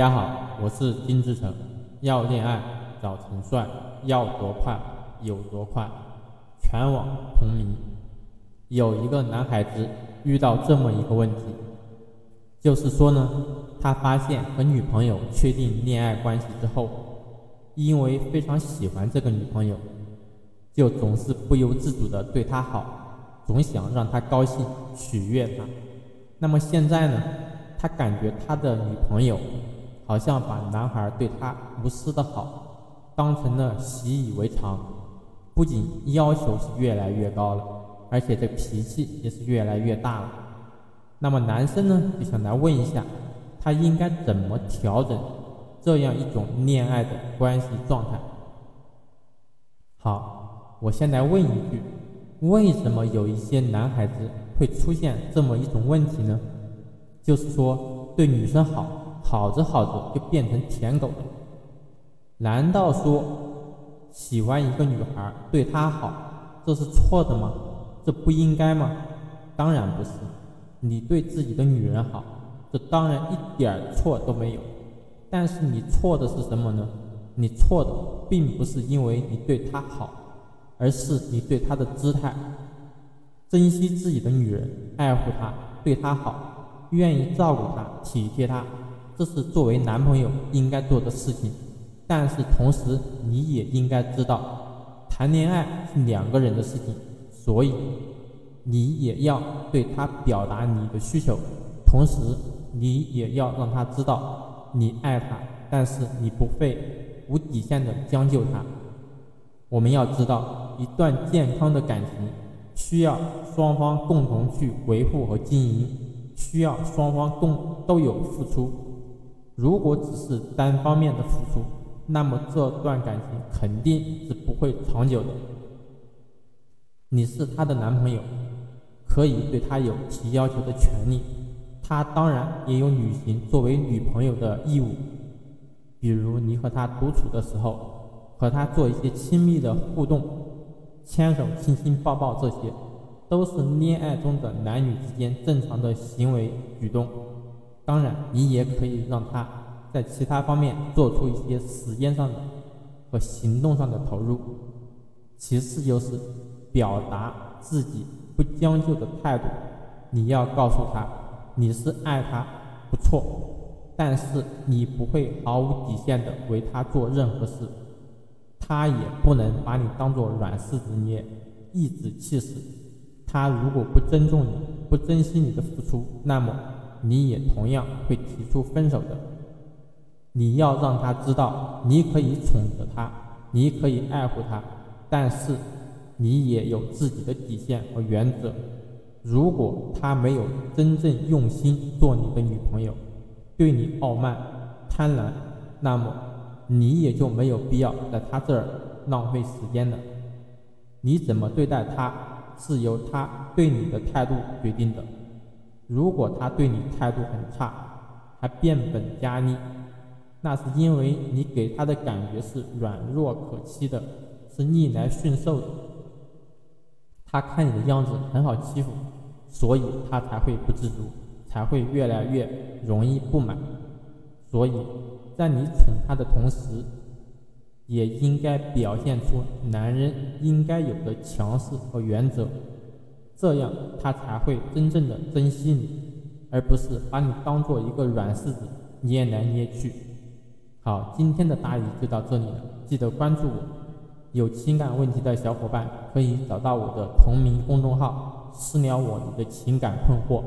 大家好，我是金志成。要恋爱找陈帅，要多快有多快。全网同名。有一个男孩子遇到这么一个问题，就是说呢，他发现和女朋友确定恋爱关系之后，因为非常喜欢这个女朋友，就总是不由自主的对她好，总想让她高兴，取悦她。那么现在呢，他感觉他的女朋友。好像把男孩对他无私的好当成了习以为常，不仅要求是越来越高了，而且这脾气也是越来越大了。那么男生呢，就想来问一下，他应该怎么调整这样一种恋爱的关系状态？好，我先来问一句，为什么有一些男孩子会出现这么一种问题呢？就是说对女生好。好着好着就变成舔狗了，难道说喜欢一个女孩对她好，这是错的吗？这不应该吗？当然不是。你对自己的女人好，这当然一点错都没有。但是你错的是什么呢？你错的并不是因为你对她好，而是你对她的姿态，珍惜自己的女人，爱护她，对她好，愿意照顾她，体贴她。这是作为男朋友应该做的事情，但是同时你也应该知道，谈恋爱是两个人的事情，所以你也要对他表达你的需求，同时你也要让他知道你爱他，但是你不会无底线的将就他。我们要知道，一段健康的感情需要双方共同去维护和经营，需要双方共都有付出。如果只是单方面的付出，那么这段感情肯定是不会长久的。你是她的男朋友，可以对她有提要求的权利，她当然也有履行作为女朋友的义务。比如你和她独处的时候，和她做一些亲密的互动，牵手、亲亲、抱抱，这些都是恋爱中的男女之间正常的行为举动。当然，你也可以让他在其他方面做出一些时间上的和行动上的投入。其次就是表达自己不将就的态度，你要告诉他你是爱他，不错，但是你不会毫无底线的为他做任何事，他也不能把你当做软柿子捏，一指气死。他如果不尊重你，不珍惜你的付出，那么。你也同样会提出分手的。你要让他知道，你可以宠着他，你可以爱护他，但是你也有自己的底线和原则。如果他没有真正用心做你的女朋友，对你傲慢、贪婪，那么你也就没有必要在他这儿浪费时间了。你怎么对待他，是由他对你的态度决定的。如果他对你态度很差，还变本加厉，那是因为你给他的感觉是软弱可欺的，是逆来顺受的。他看你的样子很好欺负，所以他才会不知足，才会越来越容易不满。所以在你宠他的同时，也应该表现出男人应该有的强势和原则。这样他才会真正的珍惜你，而不是把你当做一个软柿子捏来捏去。好，今天的答疑就到这里了，记得关注我。有情感问题的小伙伴可以找到我的同名公众号私聊我你的情感困惑。